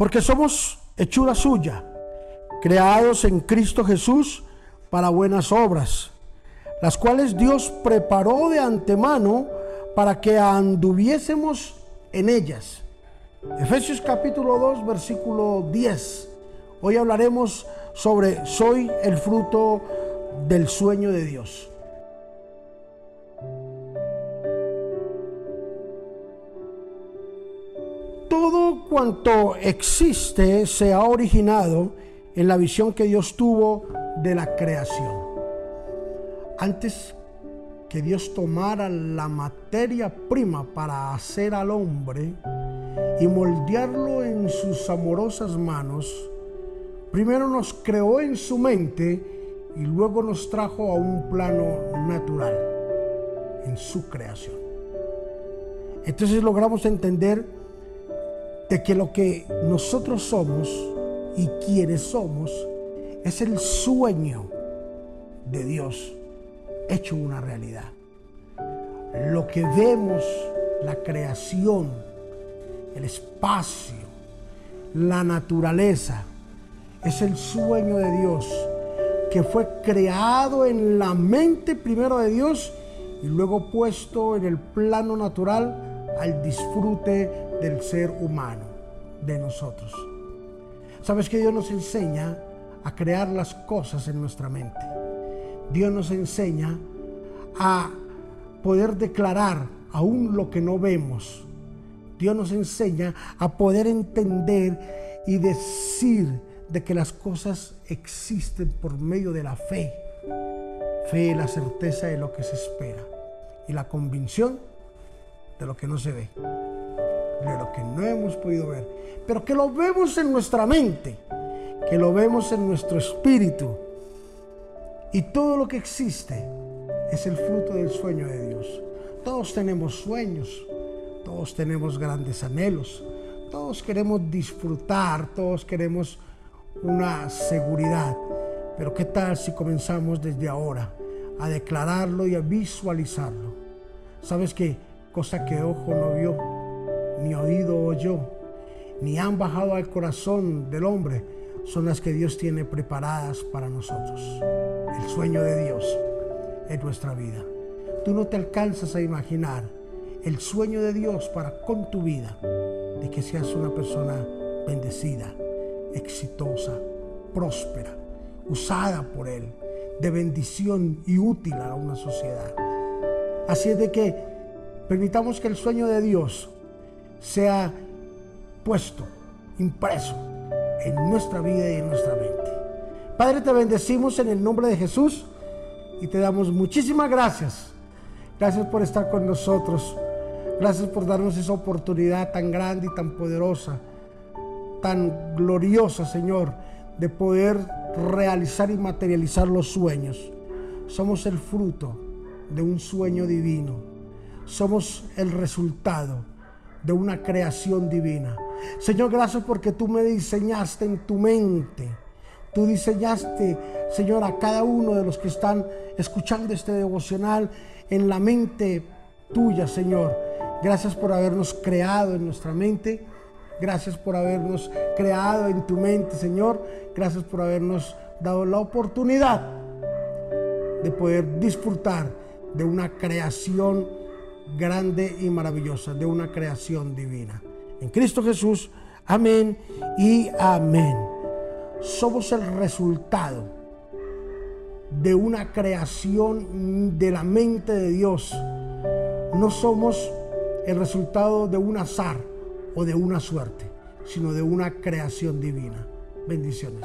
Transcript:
Porque somos hechura suya, creados en Cristo Jesús para buenas obras, las cuales Dios preparó de antemano para que anduviésemos en ellas. Efesios capítulo 2, versículo 10. Hoy hablaremos sobre soy el fruto del sueño de Dios. Cuanto existe se ha originado en la visión que Dios tuvo de la creación. Antes que Dios tomara la materia prima para hacer al hombre y moldearlo en sus amorosas manos, primero nos creó en su mente y luego nos trajo a un plano natural en su creación. Entonces logramos entender de que lo que nosotros somos y quienes somos es el sueño de Dios hecho una realidad. Lo que vemos, la creación, el espacio, la naturaleza, es el sueño de Dios que fue creado en la mente primero de Dios y luego puesto en el plano natural al disfrute del ser humano, de nosotros. Sabes que Dios nos enseña a crear las cosas en nuestra mente. Dios nos enseña a poder declarar aún lo que no vemos. Dios nos enseña a poder entender y decir de que las cosas existen por medio de la fe. Fe la certeza de lo que se espera y la convicción de lo que no se ve, de lo que no hemos podido ver, pero que lo vemos en nuestra mente, que lo vemos en nuestro espíritu. Y todo lo que existe es el fruto del sueño de Dios. Todos tenemos sueños, todos tenemos grandes anhelos, todos queremos disfrutar, todos queremos una seguridad. Pero ¿qué tal si comenzamos desde ahora a declararlo y a visualizarlo? ¿Sabes qué? Cosa que ojo no vio, ni oído oyó, ni han bajado al corazón del hombre, son las que Dios tiene preparadas para nosotros. El sueño de Dios en nuestra vida. Tú no te alcanzas a imaginar el sueño de Dios para con tu vida, de que seas una persona bendecida, exitosa, próspera, usada por Él, de bendición y útil a una sociedad. Así es de que permitamos que el sueño de Dios sea puesto, impreso en nuestra vida y en nuestra mente. Padre, te bendecimos en el nombre de Jesús y te damos muchísimas gracias. Gracias por estar con nosotros. Gracias por darnos esa oportunidad tan grande y tan poderosa, tan gloriosa, Señor, de poder realizar y materializar los sueños. Somos el fruto de un sueño divino. Somos el resultado de una creación divina. Señor, gracias porque tú me diseñaste en tu mente Tú diseñaste, Señor, a cada uno de los que están escuchando este devocional en la mente tuya, Señor. Gracias por habernos creado en nuestra mente. Gracias por habernos creado en tu mente, Señor. Gracias por habernos dado la oportunidad de poder disfrutar de una creación grande y maravillosa, de una creación divina. En Cristo Jesús, amén y amén somos el resultado de una creación de la mente de Dios. No somos el resultado de un azar o de una suerte, sino de una creación divina. Bendiciones.